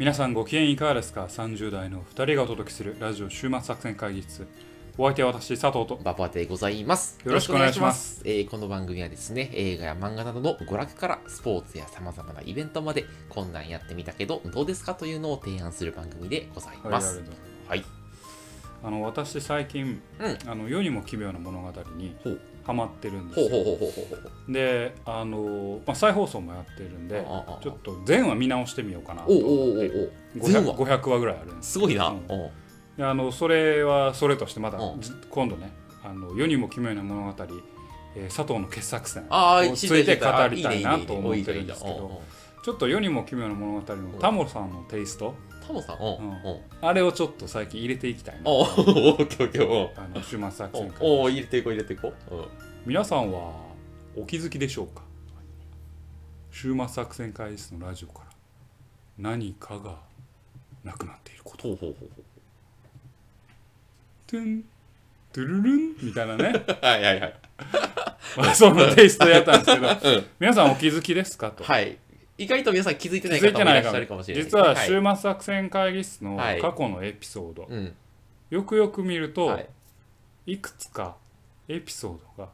皆さんご機嫌いかがですか ?30 代の2人がお届けするラジオ週末作戦会議室。お相手は私、佐藤と。ババでございます。よろしくお願いします。えーこの番組はですね、映画や漫画などの娯楽からスポーツや様々なイベントまで、こんなんやってみたけど、どうですか？というのを提案する番組でございますはい。あの私、最近、うん。あの世にも奇妙な物語にハマってるんですよ。で、あのまあ、再放送もやってるんで、ちょっと前話見直してみようかなと思って。うおう。全 500, 話。500話ぐらいあるんですすごいな。うん。あのそれはそれとしてまた、うんじ今度ねあの世にも奇妙な物語、えー佐藤の傑作選ああ、をついて語りたいなと思ってるんですけどちょっと世にも奇妙な物語のタモさんのテイストタモさん、おううん。あれをちょっと最近入れていきたいな。おうおうオッケーオッケー。おうあの週末作戦会おう入れていこう入れていこう。うん。皆さんはお気づきでしょうか？週末作戦会議室のラジオから何かがなくなっていること。ほうほうほうほトゥントゥルルン？みたいなね。う。はいはいはい。まあそのテイストでやったんですけど。うん。皆さんお気づきですか？と。はい。意外と皆さん気づいて気ない方もいらっしゃるかもしれない実ね。は週末作戦会議室のはい過去のエピソード、うん。よくよく見ると、はいい、くつかエピソードが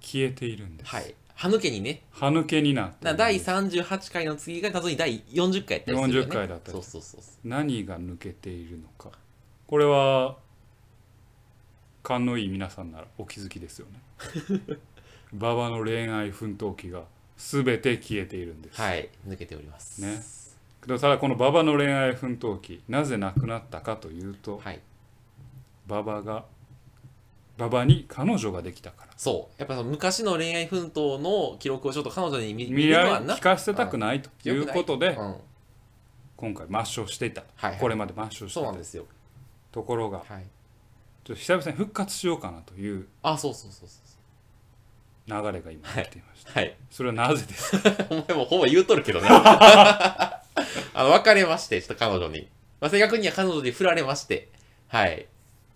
消えているんです、はい。歯抜けにね、歯抜けになって第38回の次が謎に第40回やったりするよね。40回だったりそうそうそう。何が抜けているのかこれは勘のいい皆さんならお気づきですよね 馬場の恋愛奮闘記が全て消えているんです、はい。抜けております。ねただこの馬場の恋愛奮闘記なぜなくなったかというとはい。馬場が馬場に彼女ができたからそう。やっぱその昔の恋愛奮闘の記録をちょっと彼女に見見見らるのはな。聞かせたくないということでうん。今回抹消していたはいはいこれまで抹消していたそうなんですよ。ところがはい。ちょっと久々に復活しようかなというあ、そうそうそうそ流れが今起きていましたう。はい。それはなぜですか？お前もほぼ言うとるけどね。あの、別れまして、ちょっと彼女に。まあ、正確には彼女に振られまして。はい。っ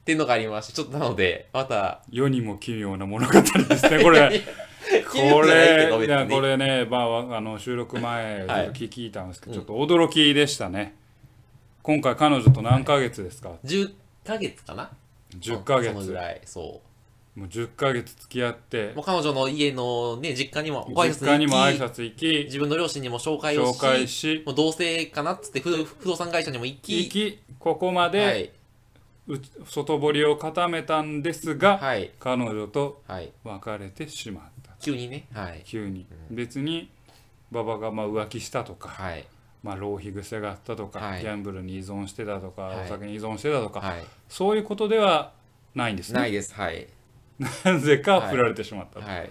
ていうのがありまして、ちょっとなので、また、世にも奇妙な物語ですねこれ これいやこれね、まあ、あの収録前聞いたんですけど、はいちょっと驚きでしたね今回彼女と何ヶ月ですか、10ヶ月かな？10ヶ月ぐらい、そもう10ヶ月付き合って。う。もう彼女の家のね、実家にもご挨実家にも挨拶行き、自分の両親にも紹介をし、紹介しもう同棲かなっつって不不動産会社にも行き、行きここまはでい、う外堀を固めたんですが、はい、彼女とはい。別れてしまった。急にね、はい、急に、別に馬場がまあ浮気したとか、はい、まあ、浪費癖があったとか、はい。ギャンブルに依存してたとか、はい。お酒に依存してたとか、はい。そういうことではないんですね。ないです、はい。なぜか振られてしまったはい。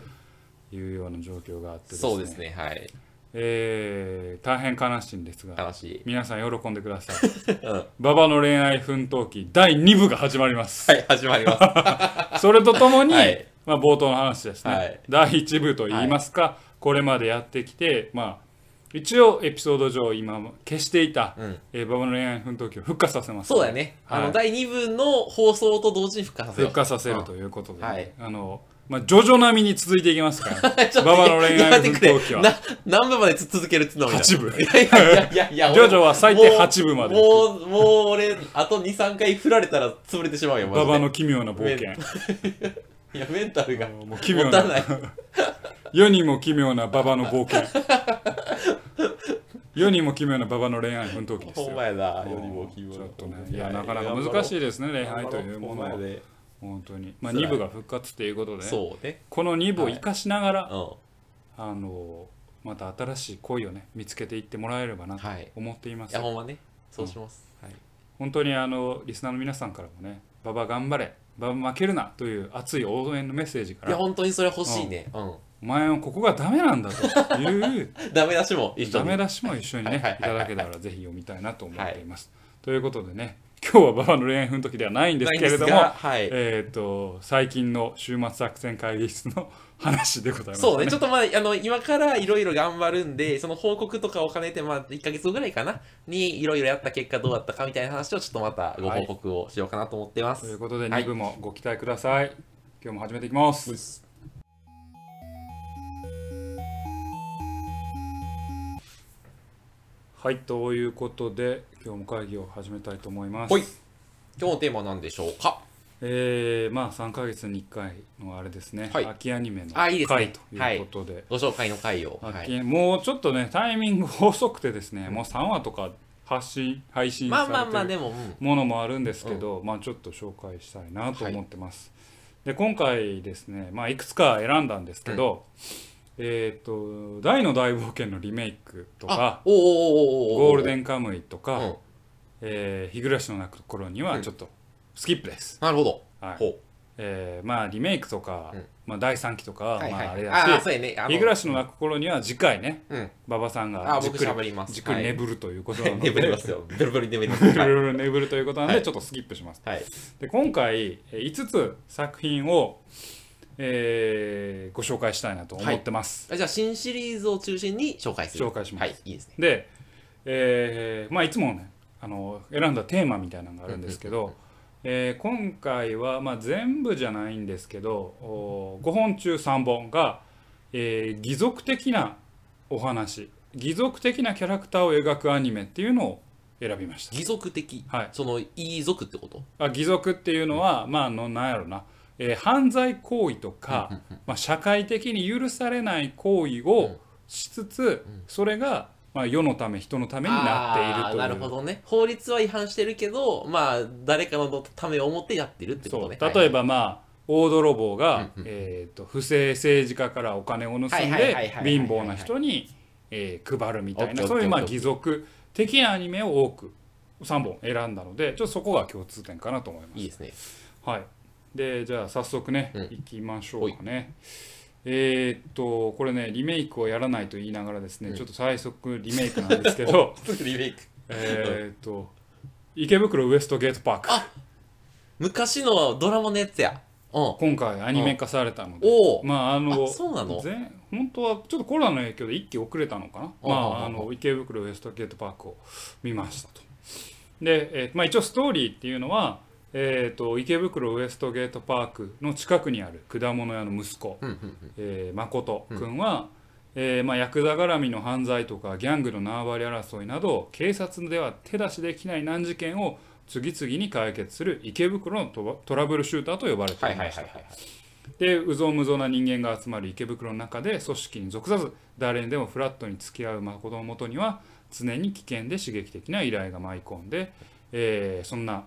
というような状況があってそうですね、はい。えー大変悲しいんですが悲しい。皆さん喜んでください うん。は馬場の恋愛奮闘記第2部が始まります、い、始まります。それとともに、はいまあ、冒頭の話ですね、はい第1部といいますか、これまでやってきて、まあ、一応エピソード上今消していた、うん。えー馬場の恋愛奮闘記を復活させます。そうだよね。あの、はい第2部の放送と同時に復活させよう。復活させるということで。ね、はい。あのまあ、ジョジョ並みに続いていきますから、ちょっと馬場の恋愛奮闘記やめてくれ。なは。何部までつ続けるっつうのもいいな8部。いやいやいやいやいや ジョジョは最低8部までもう。もうもう俺あと23回振られたら潰れてしまうよマジで。馬場の奇妙な冒険いやメンタルがもう奇妙な。ない。世にも奇妙な馬場の冒険。世にも奇妙な馬場の恋愛奮闘記ですよ。ほんまやなうんよりも希望ちょっとねいやなかなか難しいですね恋愛というものは。で。本当に。まあ辛い。2部が復活ということで。そうね。この2部を生かしながら、うん。あのまた新しい恋をね見つけていってもらえればなとはい。思っています、いやほんまね。そうします。はい。本当にあのリスナーの皆さんからもね「馬場頑張れ負けるな」という熱い応援のメッセージかいやら「本当にそれ欲しいね。うん。お前はここがダメなんだ」という。ダメ出しも一緒にダメ出しも一緒にねはいはいはいいただけたらぜひ読みたいなと思っています。ということでね今日は馬場の恋愛奮闘記ではないんですけれどもはい。えっ、と最近の週末作戦会議室の話でございます、そうね、ちょっとまあ、あの、今からいろいろ頑張るんで、その報告とかを兼ねて、まあ、1ヶ月後ぐらいかな、にいろいろやった結果どうだったかみたいな話をちょっとまたご報告をしようかなと思ってます。ということではい。2部もご期待ください、今日も始めていきます。はいということで今日も会議を始めたいと思います。ほい。今日のテーマは何でしょうか？えー、まあ3ヶ月に1回のあれですね、はい。秋アニメの回ということで。ご紹介の回を、は秋い、もうちょっとねタイミング遅くてですねもう3話とか発信配信されてるも、うん。ものもあるんですけど、まあちょっと紹介したいなと思ってます、で今回ですねまあいくつか選んだんですけど、えっ、と「大の大冒険」のリメイクとかおーおーおーお「ーゴールデンカムイ」とかうん「えー日暮らしの泣く頃」にはちょっとスキップです、なるほど、はい。ほえーまあリメイクとか、うん。まあ、第3期とかはいはい。まああれだしね。日暮らしの泣く頃には次回ねうん。馬場さんがじっくり喋ります。じっくり眠るということなので、眠りますよ。ベロベロに眠ります。いはい、ろいろ眠るということなので、はい。ちょっとスキップします。はい、で今回えー5つ作品を、えーご紹介したいなと思ってます、あじゃあ新シリーズを中心に紹介する。紹介します。はいいいですね。で、えーまあいつもねあの選んだテーマみたいなのがあるんですけど、えー今回は、まあ、全部じゃないんですけどお5本中3本が、えー義族的なお話義族的なキャラクターを描くアニメっていうのを選びました。義族的？はい。そのいい族ってこと？あ義族っていうのは、まああのなんやろな、えー犯罪行為とか、まあ、社会的に許されない行為をしつつ、それが、まあ、世のため人のためになっているとなるほどね。法律は違反してるけどまあ誰かのためを思ってやってるってこそう。とね例えばまあ大泥棒が、えー、と不正政治家からお金を盗んではい貧乏な人に、えー配るみたいなそういうまあ義族的なアニメを多く3本選んだのでちょっとそこが共通点かなと思います。いいですね。はい、でじゃあ早速ね、うん。いきましょうかね。えーっとこれねリメイクをやらないと言いながらですね、うん。ちょっと最速リメイクなんですけど リメイク。えーっと池袋ウエストゲートパーク。昔のドラマのやつや。うん。今回アニメ化されたので。おお。まああのあそうなの？前本当はちょっとコロナの影響で一期遅れたのかな、うんまあ、うんあの池袋ウエストゲートパークを見ましたと。で、えーまあ、一応ストーリーっていうのは、えー、と池袋ウエストゲートパークの近くにある果物屋の息子、うんうんうん。えー誠君は、えーまあ、ヤクザ絡みの犯罪とかギャングの縄張り争いなど警察では手出しできない難事件を次々に解決する池袋のトラブルシューターと呼ばれてはいいましたはいはいはいはい。でうぞうむぞうな人間が集まる池袋の中で組織に属さず誰にでもフラットに付き合う誠のもとには常に危険で刺激的な依頼が舞い込んで、えーそんな、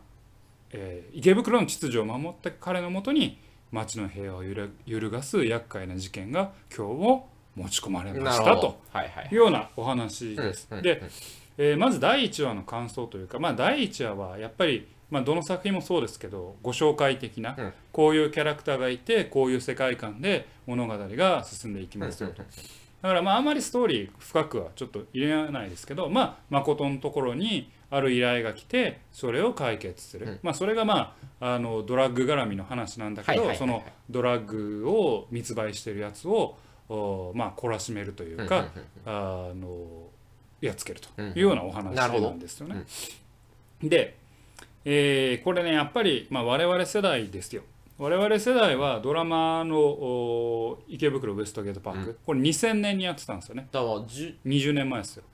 えー池袋の秩序を守った彼のもとに街の平和を揺るがす厄介な事件が今日を持ち込まれましたというようなお話です。で、えーまず第1話の感想というか、まあ、第1話はやっぱり、まあ、どの作品もそうですけどご紹介的な、うん。こういうキャラクターがいてこういう世界観で物語が進んでいきますよと。だからまああまりストーリー深くはちょっと入れないですけど、まあ、誠のところにある依頼が来てそれを解決する、うん。まあ、それがまああのドラッグ絡みの話なんだけどそのドラッグを密売してるやつをおまあ懲らしめるというか、あのやっつけるというようなお話なんですよね。で、えーこれねやっぱり、まあ、我々世代ですよ。我々世代はドラマのお池袋ウエストゲートパーク、これ2000年にやってたんですよね。だからじゅ20年前ですよ。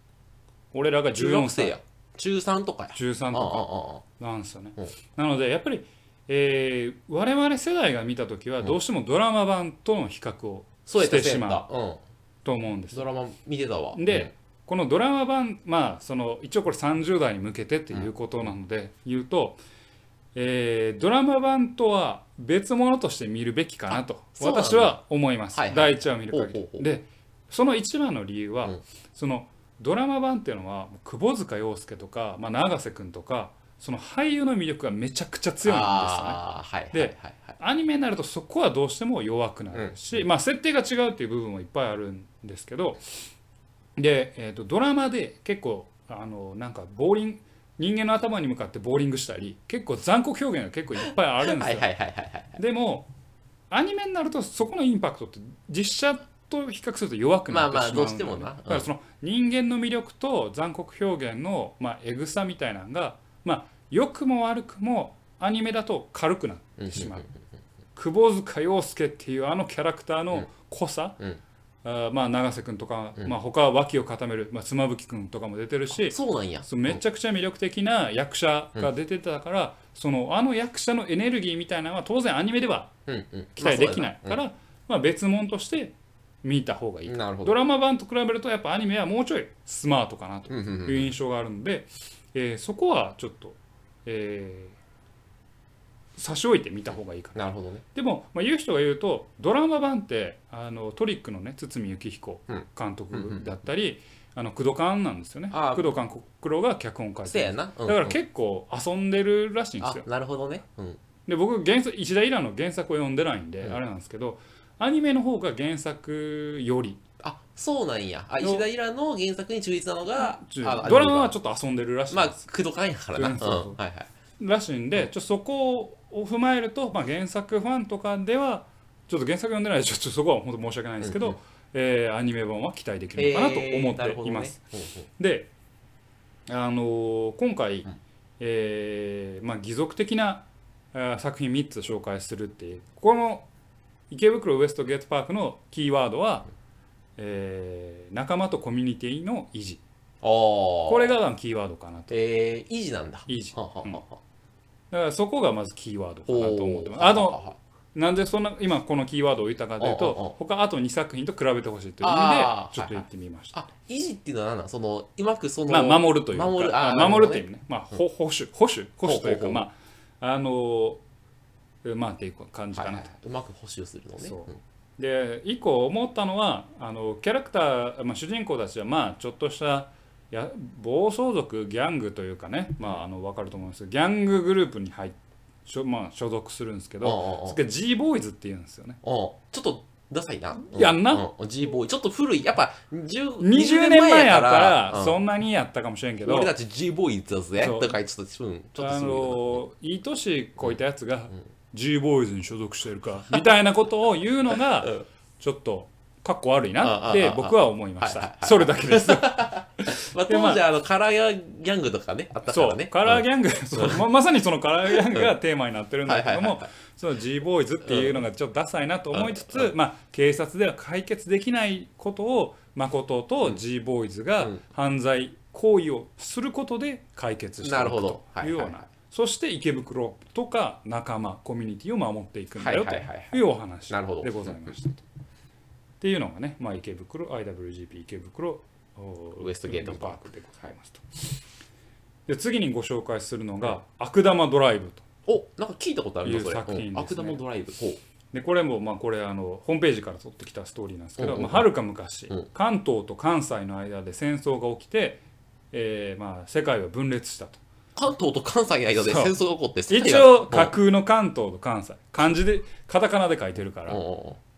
俺らが中14歳や。中3とかや。13ああとあかなんですよね。うん。なのでやっぱり、えー我々世代が見た時はどうしてもドラマ版との比較をしてしまう。と思うんですドラマ見てたわ。で、このドラマ版まあその一応これ30代に向けてっていうことなので言うと、えードラマ版とは別物として見るべきかなと私は思います、はいはい。第1話を見る限り。でその一番の理由は、うん。そのドラマ版っていうのは窪塚洋介とか、まあ、永瀬君とかその俳優の魅力がめちゃくちゃ強いんですよねはいはいではいはい。アニメになるとそこはどうしても弱くなるし、まあ設定が違うっていう部分もいっぱいあるんですけどで、えー、とドラマで結構あのなんかボーリング人間の頭に向かってボーリングしたり結構残酷表現が結構いっぱいあるんですよ、でもアニメになるとそこのインパクトって実写と比較すると弱くなってしまうまあまあどうしてもな。うんだからその人間の魅力と残酷表現のまあエグさみたいなのがまあ良くも悪くもアニメだと軽くなってしまう。窪塚洋介っていうあのキャラクターの濃さ、うんあーまあ永瀬君とか、うん。まあ他は脇を固める、まあ、妻夫木君とかも出てるしそうなんや。そうめちゃくちゃ魅力的な役者が出てたから、そのあの役者のエネルギーみたいなのは当然アニメではうんうん。期待できないまあから、まあ、別物として見た方がいいドラマ版と比べるとやっぱアニメはもうちょいスマートかなとうんうんうんいう印象があるんで、えーそこはちょっと、えー差し置いて見た方がいいかな。なるほどね。でも、まあ、言う人が言うとドラマ版ってあのトリックのね堤幸彦うん。監督だったり、あの工藤勘なんですよね。工藤勘九郎が脚本書いせやてるなだだから結構遊んでるらしいんですよ。あなるほどね。うん。で僕原作石田イラの原作を読んでないんで、うん。あれなんですけどアニメの方が原作よりあそうなんや。あの石田イラの原作に忠実なのがあドラマはょちょっと遊んでるらしいんまあ工藤勘やからな。うんんうそう。そうはいはい。らしいんでちょそこを踏まえると、まあ、原作ファンとかではちょっと原作読んでないのでちょっとそこは本当申し訳ないんですけど、うんうんえーアニメ版は期待できるのかなと思っています。うんう。んで、あのー今回、うん。えーまあ、義属的な作品3つ紹介するっていうこの池袋ウエストゲートパークのキーワードは、えー仲間とコミュニティの維持。これがキーワードかなと。えー維持なんだ。維持。ははははだからそこがまずキーワードかなと思ってます。あのなんでそんな今このキーワードを言ったかというと他あと2作品と比べてほしいという意味でちょっと言ってみました。あ維持っていうのは何なんそのうまくそのまあ、守るというか。守るあーまあ守るっていうね、まあ、ほ保守保守保守というかまああのーまあっていう感じかなと、はいはい。うまく補修するのね。そう。ん。で一個思ったのはあのキャラクター、まあ、主人公たちはまあちょっとしたや暴走族ギャングというかね、まあ、あの分かると思うんです。けどギャンググループに入っしょ、まあ、所属するんですけどうんうんうんそれが G ボーイズっていうんですよね。うんちょっとダサいな。やん。な。うん、G ボーイ。ちょっと古い。やっぱ、10 20年前やったらうん。そんなにやったかもしれんけど。俺たち G ボーイだぜ。だからちょっと、うん、ちょっとあのいい年こいたやつが G ボーイズに所属してるかみたいなことを言うのがうん。ちょっとかっこ悪いなって僕は思いました。それだけです。まあ、当時あの、カラーギャングとかね、あったかそうらね。カラーギャング。そう。ままさにそのカラーギャングがテーマになってるんだけどもその G ボーイズっていうのがちょっとダサいなと思いつつまあ警察では解決できないことを誠と G ボーイズがうん。犯罪行為をすることで解決していくな。るほど。というようなそして池袋とか仲間コミュニティを守っていくんだよとはいうお話なるほどでございました。と。っていうのがね、まあ、池袋 IWGP 池袋おウエストゲート。パークでございますと。で次にご紹介するのが「悪玉ドライブ」と。お、なんか聞いたことあるいうな、それ。作品ですね。うん悪玉ドライブ。でこれもまあこれあのホームページから取ってきたストーリーなんですけどはるか昔、うん。関東と関西の間で戦争が起きて、えーまあ世界は分裂したと。関東と関西の間で戦争が起こって、一応架空の関東と関西。漢字でカタカナで書いてるから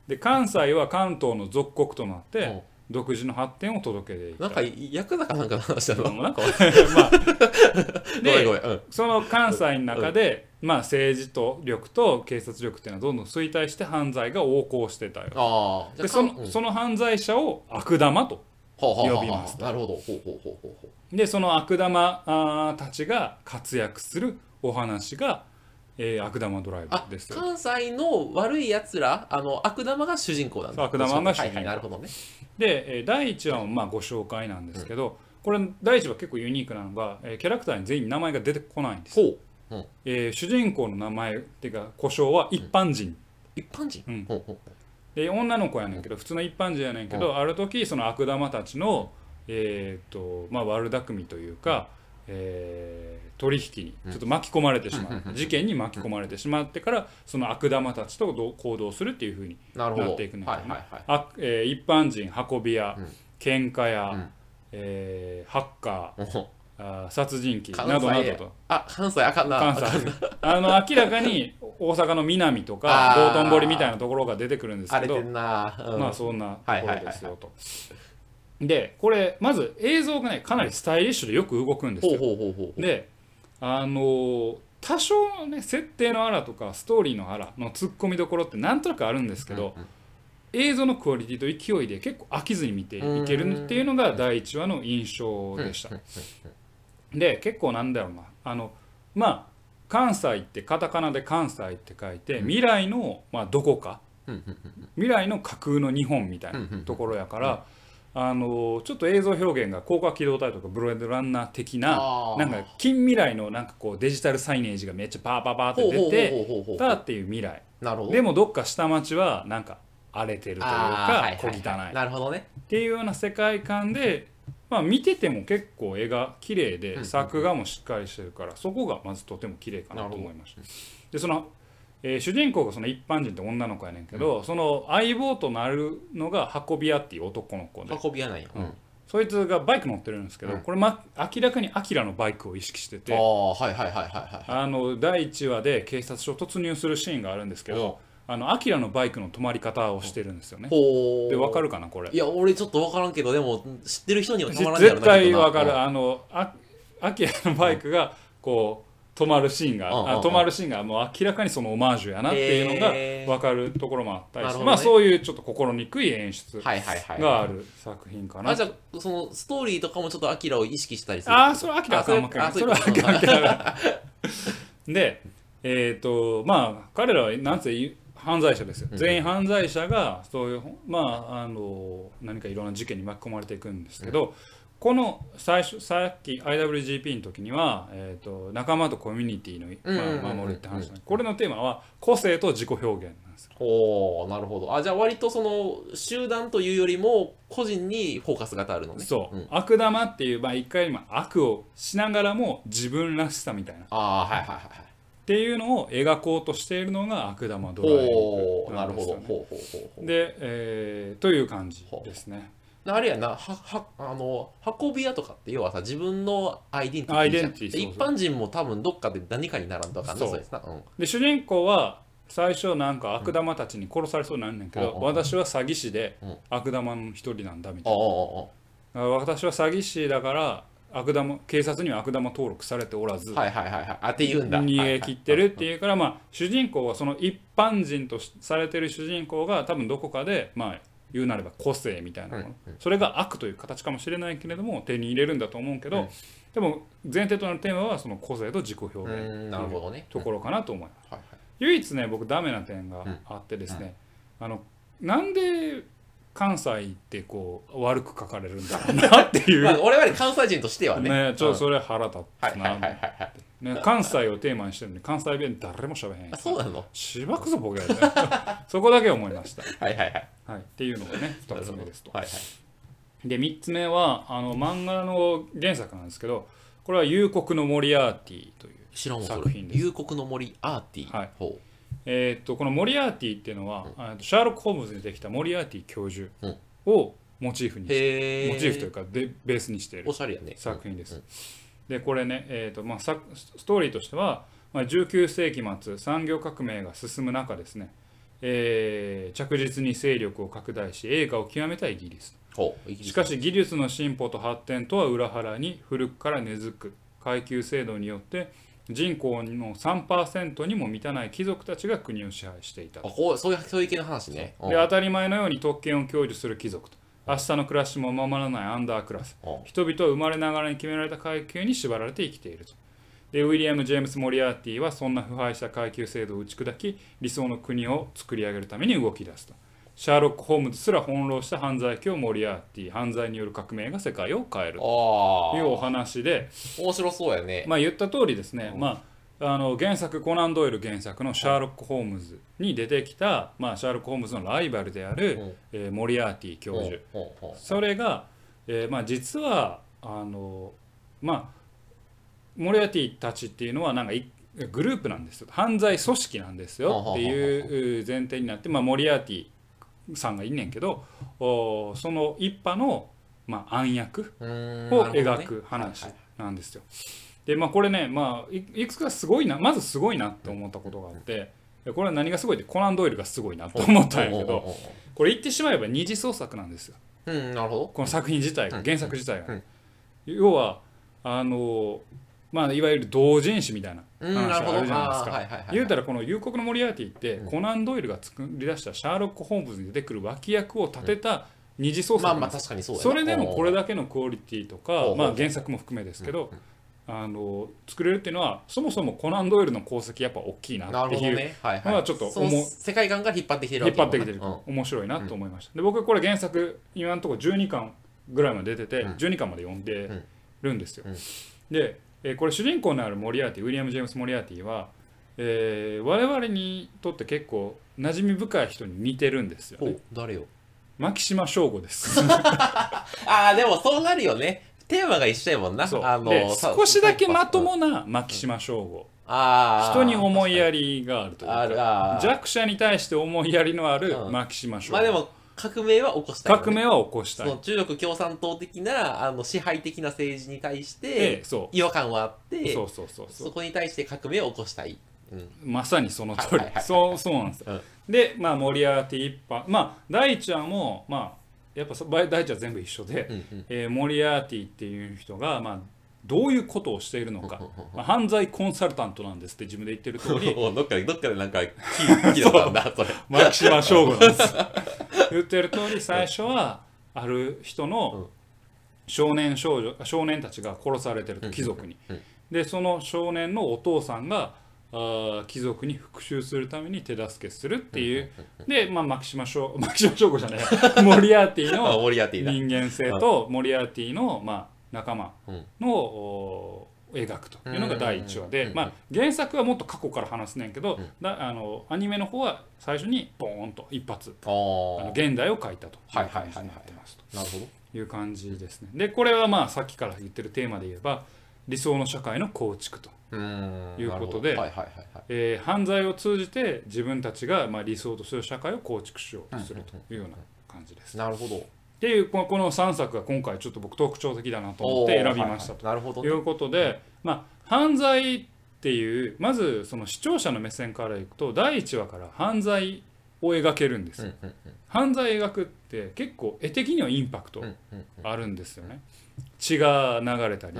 で関西は関東の属国となっうんて独自の発展を届けていたなんか、ヤクザかなんかの話だな。うんなんかまあで。うん。その関西の中で、まあ、政治と力と警察力っていうのはどんどん衰退して犯罪が横行してたよ。でそのその犯罪者を悪玉と呼呼びますなるほど。ほうほうほうほう。でその悪玉あーたちが活躍するお話が、えー悪玉ドライあブです。よ関西の悪いやつら、あの悪玉が主人公なんだ。悪玉が主人公。はいはい、なるほどね。で、えー第1話もまあご紹介なんですけど、これ第1話結構ユニークなのが、えーキャラクターに全員名前が出てこないんです、ほう。えー主人公の名前っていうか故障は一般人、一般人？うん。ほうほう。で女の子やねんけど普通の一般人やねんけど、ある時その悪玉たちの、えーとまあ、悪巧みというか、えー取引にちょっと巻き込まれてしまう、うん。事件に巻き込まれてしまってからその悪玉たちと行動するっていうふうになっていくねんけどね。はいはいはい。あ、えー一般人運び屋、うん。喧嘩屋、うん。えーハッカーあー殺人鬼などなどと。あ、関西あかんな。関西あの明らかに大阪の南とか道頓堀みたいなところが出てくるんですけどまあそんなところですよはと。でこれまず映像がねかなりスタイリッシュでよく動くんですよ。であのー多少ね設定のあらとかストーリーのあらの突っ込みどころってなんとなくあるんですけど、映像のクオリティと勢いで結構飽きずに見ていけるっていうのが第1話の印象でした。で結構なんだろうな。あのまあ関西ってカタカナで関西って書いて、未来の、まあ、どこか。未来の架空の日本みたいなところやから、あのちょっと映像表現が高架機動隊とかブレードランナー的ななんか近未来のなんかこうデジタルサイネージがめっちゃパーパーパーって出てたっていう未来。なるほど。でもどっか下町はなんか荒れてるというか小汚いなるほどね。っていうような世界観で、まあ、見てても結構絵が綺麗でうん作画もしっかりしてるからそこがまずとても綺麗かなと思いました。でその、えー主人公がその一般人って女の子やねんけど、その相棒となるのが運び屋っていう男の子で。運び屋なんや、うん。そいつがバイク乗ってるんですけど、うん。これ、ま、明らかにアキラのバイクを意識してあて。あはいはいはいはいはいあの第1話で警察署突入するシーンがあるんですけどあのアキラのバイクの止まり方をしてるんですよね。でわかるかなこれ。いや俺ちょっと分からんけどでも知ってる人にはたまらんやろ絶対わかうんるあのあアキラのバイクがこう止まるシーンが、うんうんあ止まるシーンがもう明らかにそのオマージュやなっていうのが分かるところもあったりして、なるほどね。まあそういうちょっと心にくい演出はいはいはい。がある作品かな、あじゃあそのストーリーとかもちょっとアキラを意識したりするああそれはアキラはあかんわけあそれはアキラでえっ、とまあ彼らはなんつう犯罪者ですよ、うん。全員犯罪者がそういうまああの何かいろんな事件に巻き込まれていくんですけど、この最初さっき IWGP の時には、えー、と仲間とコミュニティの、まあ、守るって話なんですこれのテーマは個性と自己表現なんですよ。おおなるほど。あじゃあ割とその集団というよりも個人にフォーカスが当たるのね。そう、ん。悪玉っていう、まあ、一回今悪をしながらも自分らしさみたいな。っああはいはいはいていうのを描こうとしているのが悪玉ドラはいイブなんですよね。ほど。ほうほうほうほう。で、えーという感じですねあれやなははあの運び屋とかって要はさ自分のアイデンティティアイデンティティでそうそう。一般人も多分どっかで何かにならんとあかんなそう。そうですな。うん。で主人公は最初なんか悪玉たちに殺されそうになんねんけど、うん私は詐欺師でうん。悪玉の一人なんだみたあいああな私は詐欺師だから悪玉警察には悪玉登録されておらず、あはいはいはいはい。あって言うんだ。逃げ切ってるっていういうから、まあ、主人公はその一般人とされてる主人公が多分どこかで、まあ、言うなれば個性みたいなもの、それが悪という形かもしれないけれども手に入れるんだと思うけど、うん。でも前提となるテーマはその個性と自己表現うんなるほどね。ところかなと思います。はいはい。唯一ね僕ダメな点があってですね、あのなんで関西ってこう悪く書かれるんだろうなっていう。まあ我々関西人としてはね。ねちょっとうん。それ腹立つなはいはいはいはいはいね関西をテーマにしてるのに関西弁誰も喋れへん。あそうなの？しばくぞボケやで。そこだけ思いました、はいはいはい。はい、っていうのがね2つ目ですと。はいはい。で3つ目はあの漫画の原作なんですけどこれは「幽国のモリアーティ」という作品です。幽国の森アーティはい。ほえーっとこのモリアーティっていうのは、あのシャーロック・ホームズにできたモリアーティ教授うん。をモチーフにうしてへえモチーフというかでベースにしているおしゃれやね。作品です。うんでこれね、えーとまあ、さストーリーとしては、まあ、19世紀末産業革命が進む中ですね、えー着実に勢力を拡大し映画を極めたイギリス。ほうイギリス。しかし技術の進歩と発展とは裏腹に古くから根付く。階級制度によって人口の3%にも満たない貴族たちが国を支配していた。あこうそういうそういう系の話ね。うん。で当たり前のように特権を享受する貴族と明日の暮らしも守らないアンダークラス。うん人々は生まれながらに決められた階級に縛られて生きていると。でウィリアム・ジェームス・モリアーティはそんな腐敗した階級制度を打ち砕き理想の国を作り上げるために動き出すと。シャーロック・ホームズすら翻弄した犯罪教モリアーティ犯罪による革命が世界を変えると。あいうおあ話で。面白そうやね。まあ言った通りですね、まあ、あの原作コナン・ドイル原作のシャーロック・ホームズに出てきた、まあ、シャーロック・ホームズのライバルである、う。んえーモリアーティ教授。それが、えーまあ、実はあの、まあ、モリアーティたちっていうのはなんかいグループなんですよ。犯罪組織なんですよっていう前提になって、まあ、モリアーティさんがいんねんけどおその一派の、まあ、暗躍を描く話はいなんですよ。でまあこれね、まあ、いいくつかすごいなまずすごいなって思ったことがあってでこれは何がすごいってコナン・ドイルがすごいなと思ったんやけどこれ言ってしまえば二次創作なんですよ。ううんなるほど。この作品自体がうん原作自体が。うん。要はあのまあいわゆる同人誌みたいなうん話があるじゃないですか。言うたらこの「幽国のモリアーティ」ってうん。コナン・ドイルが作り出したシャーロック・ホームズに出てくる脇役を立てた二次創まあまあ作なんです確かにそうそれでもこれだけのクオリティとかまあ原作も含めですけどあの作れるっていうのはそもそもコナン・ドイルの功績やっぱ大きいなっていう。のはちょっと世界観が引っ張ってきてる引っ張ってきてる、うん。面白いなと思いました、で僕これ原作今のところ12巻ぐらいまで出てて、うん。12巻まで読んでるんですよ、うん。で、えーこれ主人公のあるモリアーティウィリアム・ジェームス・モリアーティは、えー我々にとって結構馴染み深い人に似てるんですよね。お誰よ？牧島翔吾です。ああでもそうなるよねテーマが一緒やもんな。そう。あの少しだけまともな牧島翔吾。あー。人に思いやりがあるというあるか弱者に対して思いやりのあるうん。牧島翔吾、まあでも革命は起こしたいよね、革命は起こしたい。中国共産党的なあの支配的な政治に対しでてそ違和感はあってうそうそうそう。そそこに対して革命を起こしたい、うん、まさにその通り、はいはいはいはいそうそうなんですよ、うん。でまあモリアーティ一派。まあ第一話もまあやっぱそ第一話全部一緒で、うんうん。えーモリアーティっていう人がまあどういうことをしているのか。まあ、犯罪コンサルタントなんですって自分で言ってる通り。お どっかでどっかでなんか 聞いたんだそれ。牧島翔吾なんです。言ってる通り最初はある人の少年少女少年たちが殺されてると貴族に。でその少年のお父さんがあー貴族に復讐するために手助けするっていう。で、まあ、牧島翔 牧島翔吾じゃないモリアーティあの人間性とモリアーティの、まあ、仲間うん。描くというのが第1話でまあ、原作はもっと過去から話すねんけど、うん。だあのアニメの方は最初にボーンと一発ああのー現代を書いたとはいいうはいはいはい感じになってますなるほど。という感じですね。でこれはまあさっきから言ってるテーマで言えば理想の社会の構築と、いうことで犯罪を通じて自分たちがまあ理想とする社会を構築しようとすると。いうような感じです。なるほど。っていうこのこの3作が今回ちょっと僕特徴的だなと思って選びましたと。はいうことで、まあ、犯罪っていうまずその視聴者の目線からいくと第1話から犯罪を描けるんですよ。犯罪描くって結構絵的にはインパクトあるんですよね。血が流れたり、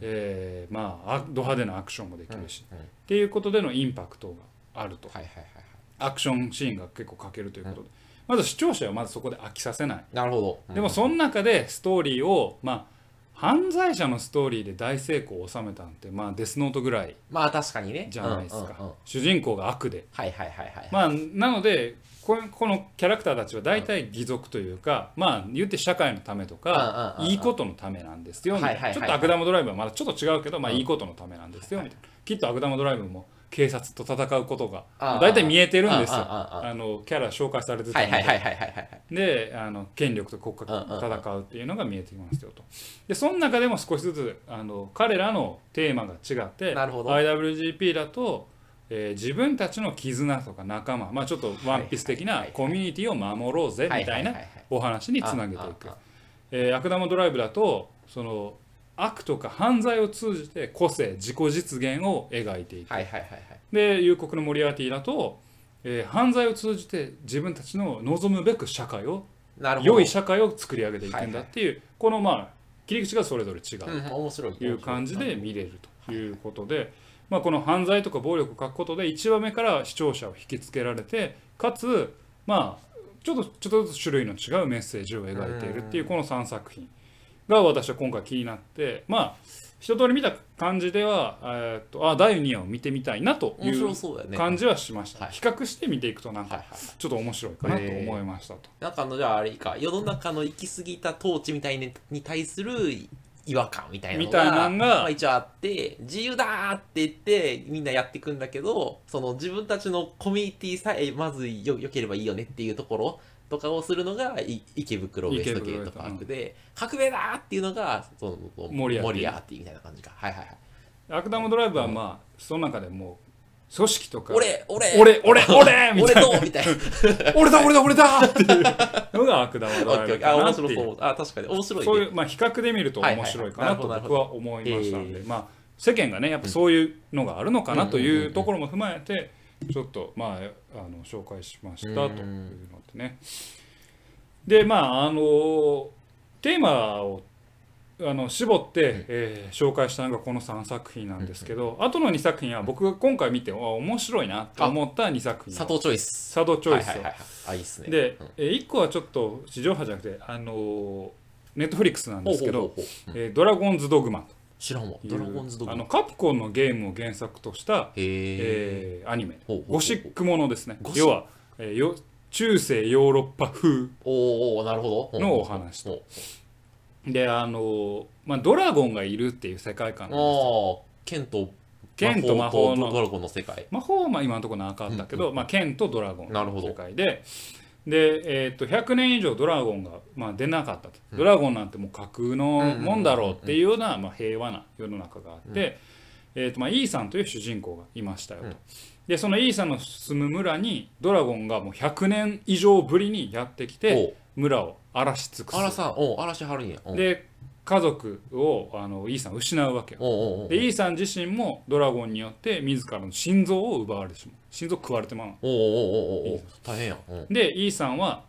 えーまああド派手なアクションもできるし、っていうことでのインパクトがあると。はいはいはいはい。アクションシーンが結構描けるということで、まず視聴者はまずそこで飽きさせない、なるほど。でもその中でストーリーをまあ犯罪者のストーリーで大成功を収めたんてまあデスノートぐらいまあ確かにね。じゃないですか、主人公が悪で。はいはいはいはい。まあなのでこのキャラクターたちは大体義賊というか、まあ言って社会のためとか、いいことのためなんですよみたいちょっと悪玉ドライブはまだちょっと違うけど、まあうんいいことのためなんですよみたいな、きっと悪玉ドライブも警察と戦うことが大体見えてるんですよ。あのキャラ紹介されてたので、あの権力と国家と戦うっていうのが見えてきますよと。でその中でも少しずつあの彼らのテーマが違ってなるほど。IWGP だと、えー自分たちの絆とか仲間まあちょっとワンピース的なはい。はいはいコミュニティを守ろうぜみたいなはいはいはいはい。お話につなげていく。えー悪玉ドライブだとその悪とか犯罪を通じて個性自己実現を描いていく。はいはいはいはい。で夕刻のモリアーティだと、えー犯罪を通じて自分たちの望むべく社会をなるほど。良い社会を作り上げていくんだっていう、このまあ切り口がそれぞれ違ううん面白い。という感じで見れるということで、まあ、この犯罪とか暴力を書くことで1話目から視聴者を引きつけられてかつまあちょっとちょっとずつ種類の違うメッセージを描いているっていうこの3作品が私は今回気になってまあ一通り見た感じでは、えーっとあ第2話を見てみたいなというそうだよね。感じはしました、はい。比較して見ていくとなんかはいはい。ちょっと面白いかなと思いましたと。なんかあのじゃああれいいか。世の中の行き過ぎた統治みたいにに対する違和感みたいなのがまあ、一応あって自由だーって言ってみんなやっていくんだけどその自分たちのコミュニティさえまずよよければいいよねっていうところとかをするのがい池袋ウエストゲートパークで革命だーっていうのがそのモリアーティみたいな感じか。はいはいはい。悪玉ドライブはまあその中でもう組織とか。俺俺。俺俺俺み俺たいな。と みたいな。俺だ俺だ俺だ！っていうのが悪玉ドライブかな面っていう白そう。あ確かに。面白いね。そういうまあ比較で見ると面白いかなと僕は思いましたのなるほでまあ世間がねやっぱそういうのがあるのかなというところも踏まえてちょっとまああの紹介しましたというのでね。でまああのテーマをあの絞って、えー紹介したのがこの3作品なんですけど、あとの2作品は僕が今回見てあ面白いなと思った2作品。佐藤チョイス。佐渡チョイスを、はいはいあいいっすね。でうん、えー1個はちょっと地上波じゃなくてあのネットフリックスなんですけどドラゴンズドグマ」知らんわ。ドラゴンズドグマ。あのカプコンのゲームを原作とした、へええーアニメ。ゴシックものですね。要は、えーよ中世ヨーロッパ風おなるほど。のお話ととであの、まあ、ドラゴンがいるっていう世界観なんですよ。ああ剣と剣と魔法のドラゴンの世界。魔法はまあ今のところなかったけど、まあ、剣とドラゴンの世界でで、えー、と100年以上ドラゴンが、まあ、出なかったと、ドラゴンなんてもう架空のもんだろうっていうような、まあ、平和な世の中があって、えーとまあ、イーサンという主人公がいましたよと、うん。でそのイーサンの住む村にドラゴンがもう100年以上ぶりにやってきて村を荒らし尽くす。あらさんおう嵐はるんや。おう。で家族をあのイーサン失うわけよ。おうおうおう。でイーサン自身もドラゴンによって自らの心臓を奪われてしまう。心臓食われてまうの。おうおうおうおうおう。大変やん。うん。でイーサンは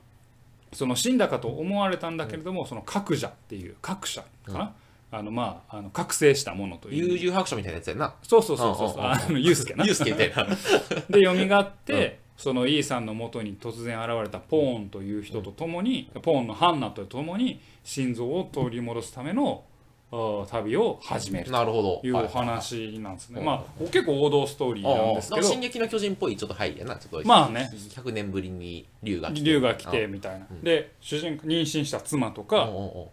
その死んだかと思われたんだけれども、その覚者っていう覚者かな、あのまああの覚醒したものという。悠々白書みたいなやつやな。そうそうそうそうう。んうあのユースケな。ユースケみたいな。で蘇って、そのイーサンの元に突然現れたポーンという人と共に、ポーンのハンナと共に心臓を取り戻すためのあ旅を始めるなるほど。というお話なんですね、まあ結構王道ストーリーなんですけど進撃の巨人っぽいちょっと入りやなちょっと。まあね。100年ぶりに竜が来て竜が来てみたいな、で主人公妊娠した妻とかお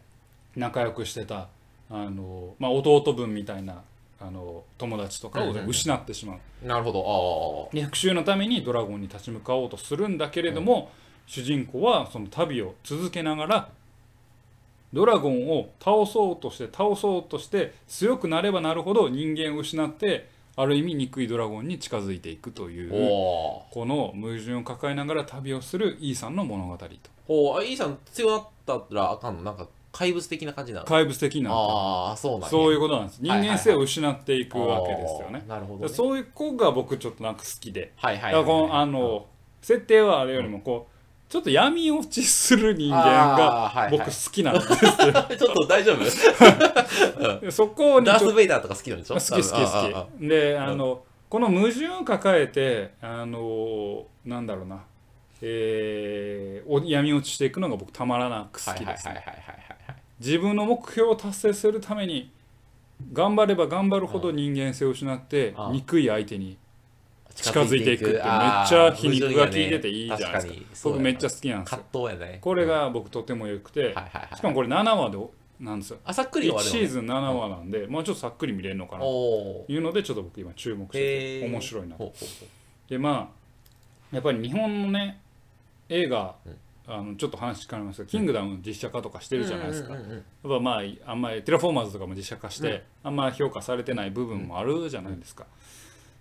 仲良くしてたあの、まあ、弟分みたいなあの友達とかをうんうんうん失ってしまう。うなるほど。あで復讐のためにドラゴンに立ち向かおうとするんだけれども、主人公はその旅を続けながらドラゴンを倒そうとして倒そうとして強くなればなるほど人間を失ってある意味憎いドラゴンに近づいていくといあうおこの矛盾を抱えながら旅をするイーさんの物語と。おあいいさん強なったらあかんの？なんか怪物的な感じなの？怪物的な。ああそうなんや。そういうことなんです。人間性を失っていくわけですよね。なるほどそういう子が僕ちょっとなんか好きで。はいはいはこのあの設定はあれよりもこうちょっと闇落ちする人間が僕好きなんです。よ ちょっと大丈夫？で そこにダース・ベイダーとか好きなんでしょ？好き好き好き。であのこの矛盾を抱えてあのなんだろうな。えーお闇落ちしていくのが僕たまらなく好はいきですね。はいはいはいはいはい自分の目標を達成するために頑張れば頑張るほど人間性を失って憎い相手に近づいていくってめっちゃ皮肉が効いてていいじゃないですか僕めっちゃ好きなんですよ。これが僕とても良くて、しかもこれ7話でなんですよ。あさっくり1終わるシーズン7話なんで、もうちょっとさっくり見れるのかなというのでちょっと僕今注目してて面白いなほうほうほでまあやっぱり日本のね映画、うんあのちょっと話変わりますけど「キングダム」実写化とかしてうるじゃないですか、やっぱまああんまりテラフォーマーズとかも実写化して、あんま評価されてない部分もあるじゃないですか。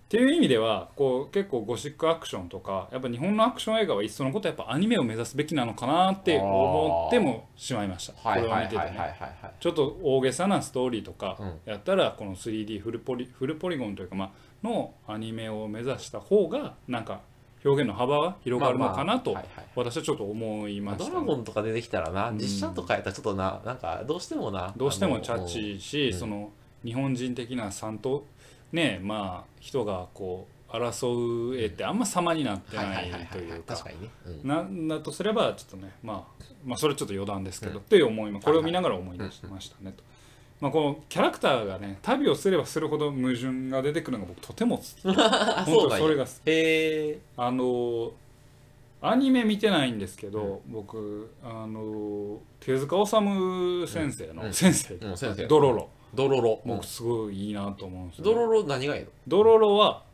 っていう意味ではこう結構ゴシックアクションとかやっぱ日本のアクション映画はいっそのことやっぱアニメを目指すべきなのかなって思ってもしまいました。こはいれを見ててちょっと大げさなストーリーとかうんやったらこの 3D フルポリフルポリゴンというかまあのアニメを目指した方がなんか表現の幅は広がるのかなとまあ。まあはいはい。私はちょっと思いましたね、ドラゴンとか出てきたらな実写とかやったらちょっとななんかどうしてもなどうしてもチャッチーし、うん。その日本人的な三とねまあ人がこう争う絵ってあんま様になってはいないはいはいはい。というか。確かにね。うん。なんだとすればちょっとね、まあ、まあそれちょっと余談ですけど、っていう思いもこれを見ながら思い出しましたねと。まあ、このキャラクターがね旅をすればするほど矛盾が出てくるのが僕とても好き。あ 本当にそれが好き。あのアニメ見てないんですけど、僕あの手塚治虫先生の、うん。先生、うん先生。ドロロ。ドロロ。僕すごいいいなと思うんですよ、ドロロ何がいいの？ドロロは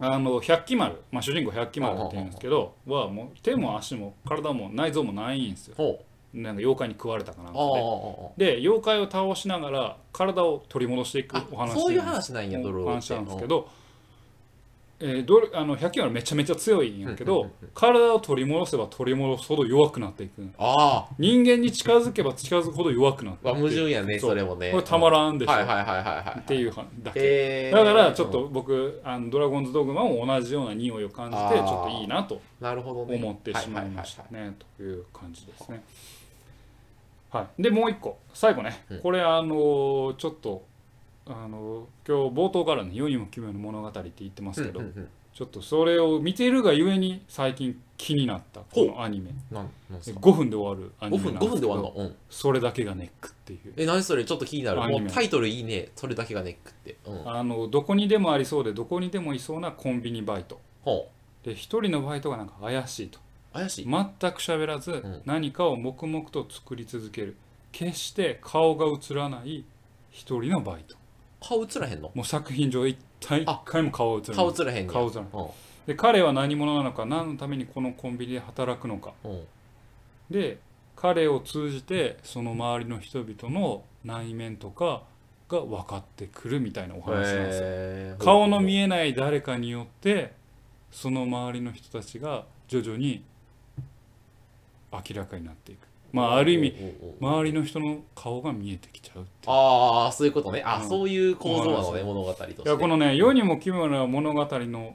あの百鬼丸、まあ、主人公百鬼丸って言うんですけどはもう手も足も体も内臓もないんですよ。ほなんか妖怪に食われたかなんうかで。で妖怪を倒しながら体を取り戻していくあお話。そういう話なんやドロロ話なんですけど、えー、どれあの百鬼丸めちゃめちゃ強いんやけど、体を取り戻せば取り戻すほど弱くなっていく。あ人間に近づけば近づくほど弱くなっていく。あ矛盾やねそれもね。これたまらんでしょ、はいはいはいはいはいっていうはだけ。だからちょっと僕あのドラゴンズドグマも同じような匂いを感じてちょっといいなとなるほどね。思ってしまいましたははねという感じですね。はい、でもう一個。最後ね、うん。これあのちょっとあの今日冒頭からね「世にも奇妙な物語」って言ってますけど、ちょっとそれを見てるがゆえに最近気になったこのアニメ。なんなんですか？5分で終わるアニ5分5メなんですけ分で終わどるの？うん。それだけがネックっていう。え何それ？ちょっと気になる。もうタイトルいいね。それだけがネックって。うん。あのどこにでもありそうでどこにでもいそうなコンビニバイト。で一人のバイトがなんか怪しいと怪しい。全く喋らずん。何かを黙々と作り続ける。決して顔が映らない一人のバイト。顔映らへんの？もう作品上一体一回も顔映らない。顔映らへんねや。顔映らない。うん。で彼は何者なのか何のためにこのコンビニで働くのか。うん。で彼を通じてその周りの人々の内面とかが分かってくるみたいなお話なんですよ。へー。顔の見えない誰かによってその周りの人たちが徐々に明らかになっていく。まあある意味周りの人の顔が見えてきちゃうっていう。ああそういうことね。あ、うん。そういう構造なのね物語として。いやこのね世にも奇妙な物語の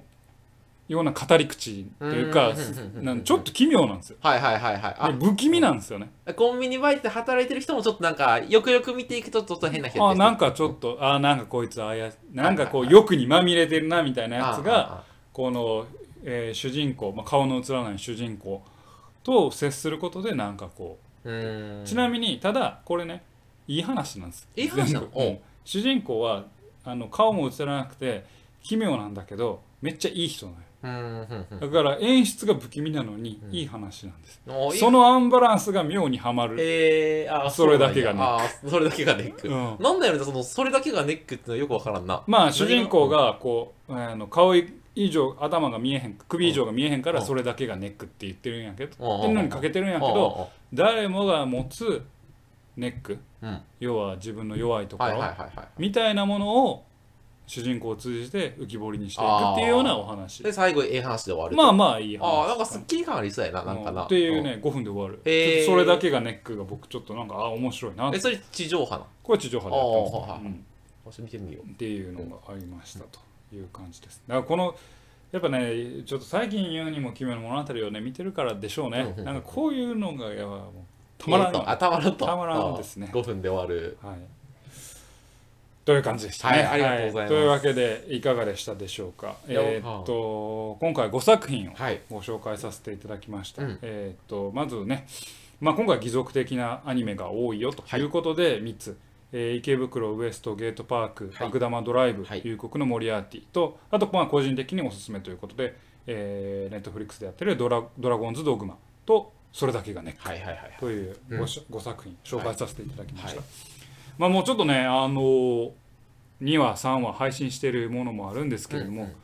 ような語り口というかうんなんちょっと奇妙なんですよ。はいはいはいはい。で不気味なんですよね。あコンビニバイトで働いてる人もちょっとなんかよくよく見ていくとちょっと変な人あなんかちょっとあなんかこいつあやなんかこう欲にまみれてるなみたいなやつがこの、えー主人公、まあ、顔の映らない主人公と接することでなんかこうちなみにただこれねいい話なんです。いい話なの？主人公はあの顔も映らなくて奇妙なんだけどめっちゃいい人なのよ。だから演出が不気味なのにうん。いい話なんです、おいいそのアンバランスが妙にはまる、えー、あそれだけがネック。それだけがネック、うん。なんだよねそのそれだけがネックってのはよくわからんな。まあ主人公がこうあの顔以上頭が見えへん首以上が見えへんからうん。それだけがネックって言ってるんやけどうん。っていうのにかけてるんやけど誰もが持つネックうん。うん要は自分の弱いところみたいなものを主人公を通じて浮き彫りにしていくっていうようなお話。で最後ええ話で終わるまあまあいい話。ああなんかすっきり感ありそうやななんかな。っていうね5分で終わるそれだけがネックが僕ちょっとなんかあ面白いなうんえそれ地上波なこれ地上波でやってますあーはいうん。私見てみよう。っていうのがありましたという感じです。だからこのやっぱねちょっと最近言うにも奇妙な物語をね見てるからでしょうね。なんかこういうのがいやもうたまらんよえーたまらんと。たまらんですね。5分で終わる。はい。という感じでしたね。はいありがとうございます。というわけでいかがでしたでしょうか。えーっと今回5作品をはい。ご紹介させていただきました。うんえーっとまずね、まあ今回は義足的なアニメが多いよということで3つ。えー池袋ウエストゲートパーク、はい。悪玉ドライブ、はい。夕刻のモリアーティとあとまあ個人的におすすめということで、えー、ネットフリックスでやってるドラドラゴンズドグマとそれだけがネック。といううん。5,、五作品紹介させていただきました、はい。まあもうちょっとねあの2話3話配信しているものもあるんですけれども、うんうん。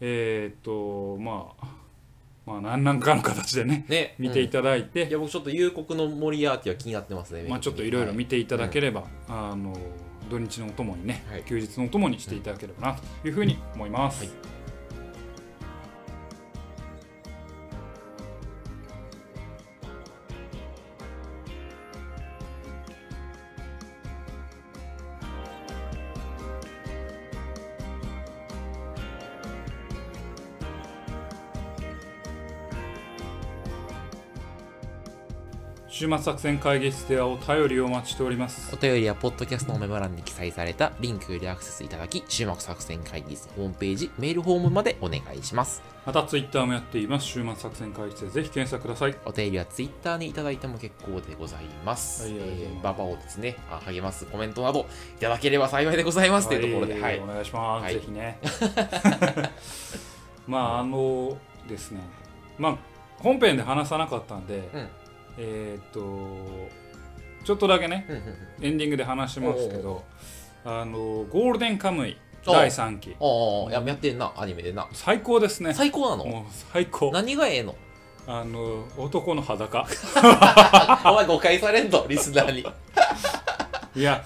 えーっとまあまあ何らかの形でねね。見ていただいて、いや僕ちょっと夕刻のモリアーティは気になってますねまあちょっといろいろ見ていただければ、あの土日のお供にね、はい。休日のお供にしていただければなというふうに思います、はい週末作戦会議室ではお便りをお待ちしております。お便りはポッドキャストのメモ欄に記載されたリンクよりアクセスいただき、終幕作戦会議室ホームページ、メールフォームまでお願いします。またツイッターもやっています。週末作戦会議室でぜひ検索ください。お便りはツイッターにいただいても結構でございます。はいありがとうござい。ますえーババをですね、あ励ますコメントなどいただければ幸いでございますというところで、はい。お願いします、はい。ぜひね。まああのですね。まあ本編で話さなかったんで、うんえーっとちょっとだけねエンディングで話しますけおどあのゴールデンカムイお第3期。ああ、ややってんな、アニメでな。最高ですね。最高なの？もう最高。何がええの？あの男の裸。お前誤解されんと、リスナーに。いや。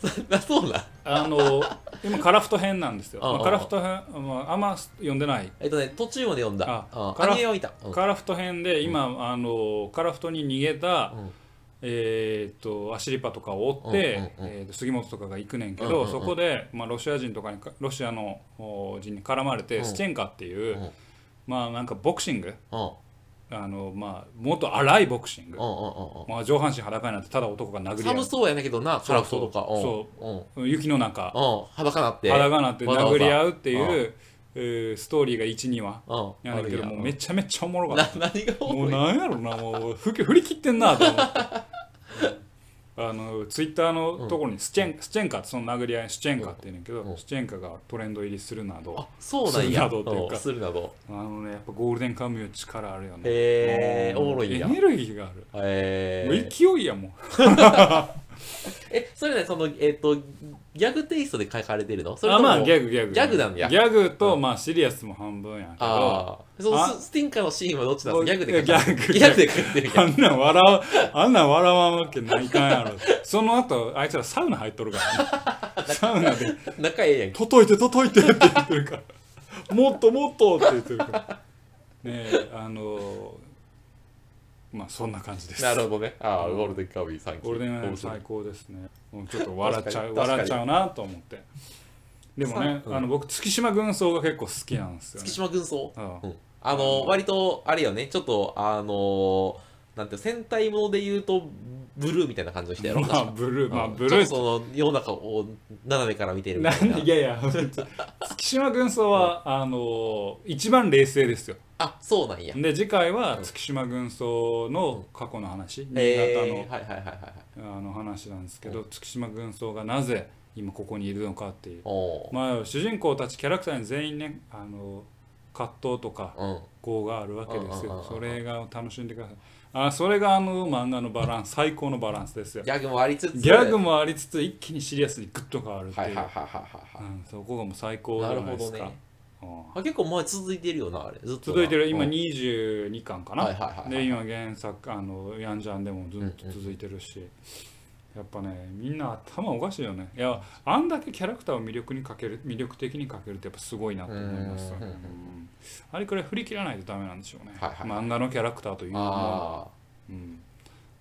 そそうなん？あの今カラフト編なんですよ、まあ、カラフト編、まあ、あんま読んでない。えっとね、途中まで読んだ。あうんカラカラフト編で今、あのカラフトに逃げた、うん。えー、とアシリパとかを追って、えーと杉本とかが行くねんけど、そこで、まあ、ロシア人とかにかロシアのお人に絡まれて、うん。スチェンカっていう、うん。まあなんかボクシングうんあの、まあ、もっと荒いボクシング、まあ、上半身裸になってただ男が殴り合う。寒そうやねんけどな、カラフトとか。そう。雪の中。うん。裸なって。裸になって殴り合うっていう、えーストーリーが12話。うん。やねんけどもうめちゃめちゃおもろかった。な何がおもうもろいなんやろなもう振り切ってんなと思って あのツイッターのところにスチェン,、スチェンカその殴り合いスチェンカって言うねんけど、うん。スチェンカがトレンド入りするなどあそうなんや。するなどっていうかん。するなど。あのねやっぱゴールデンカムイ力あるよね。へえもうおもろいんや。エネルギーがある、へえもう勢いやもん えそれねそのえっ、とギャグテイストで書かれてるの？それともあまあギャグギャグ。ギャグなんやギャグと、うん。まあシリアスも半分やけど。ああそのあススティンカーのシーンはどっちなんもうですか？ギャグで書かれてる。ギャグ。ギャグで書いてるやあんなん笑うあんなん笑わんわけないかんやろ。その後あいつらサウナ入っとるからね。サウナで。ん仲ええやん「届いて届いて」って言ってるから「もっともっと」って言ってるから。ねえあのまあそんな感じです。なるほどね。ああゴールデンカムイ3期ゴールデンカムイ最高ですね。もうちょっと笑っちゃう笑っちゃうなと思って。でもね、あの僕月島軍曹が結構好きなんですよ、ね。月、島軍曹？あうん。あの割とあれよね。ちょっとあのなんて戦隊もので言うとブルーみたいな感じの人やろまあブルーまあうんブルー。その世の中を斜めから見てるみたいな。いやいや 月島軍曹はあの一番冷静ですよ。あそうなんや。で次回は月島軍曹の過去の話、新潟の,、えー、はいはいはいはいはい。あの話なんですけど、月島軍曹がなぜ今ここにいるのかっていう。まあ主人公たちキャラクターに全員ねあの葛藤とかうん。業があるわけですうんうんうんうんよそれが楽しんでくださいあそれがあの漫画のバランス最高のバランスですよ。ギャグもありつつ。ギャグもありつつ一気にシリアスにグッと変わるっていう、はいはいはいはいはいはい。うん、そこがもう最高じなゃないですか、ね。うん。あ結構前続いてるよなあれ。ずっとな。続いてる。今うん22巻かな、で今原作あのヤンジャンでもずっと続いてるし、やっぱねみんな頭おかしいよね。いやあんだけキャラクターを魅力にかける魅力的にかけるってやっぱすごいなと思います。ようんうんうん。うん。あれくらい振り切らないとダメなんでしょうね、はいはい。漫画のキャラクターというものは。あうん、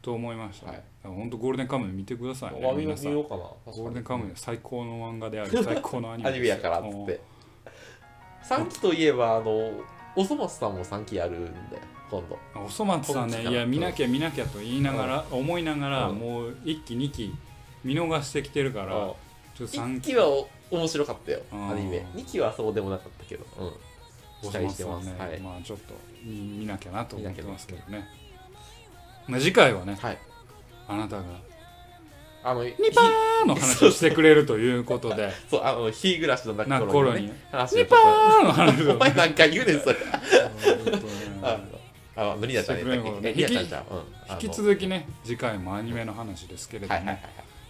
と思いました、はい。ね本当ゴールデンカムイ見てくださいねかなールデンカムイは最高の漫画であり 最高のアニメアニメやからっつって。3期といえばあのおそ松さんも3期やるんだよ今度。おそ松さんねいや見なきゃ見なきゃと言いながら、思いながら、うん。もう1期2期見逃してきてるから、ちょっと1 3期はお面白かったようん。アニメ。2期はそうでもなかったけど。うん。お期待してます。ね、はい。まあちょっと見見なきゃなと思ってますけどね。まあ、次回はねはい。あなたがあのニパーの話をしてくれるということで。そうあの日暮らしのな泣く頃に。ね話ニパーの話を。お前なんか言うねんそれ ああ無理だったね引き続きね次回もアニメの話ですけれども、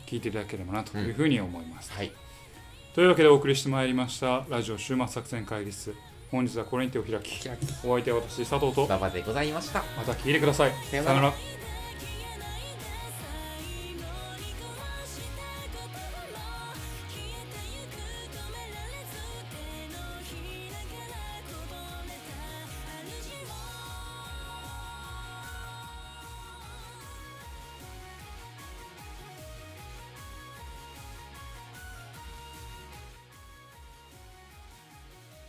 聞いていただければなというふうに思います、はい。というわけでお送りしてまいりましたラジオ週末作戦会議室。本日はこれにてお開き。はいお相手は私佐藤と馬場でございました。また聞いてください。さようなら。さよなら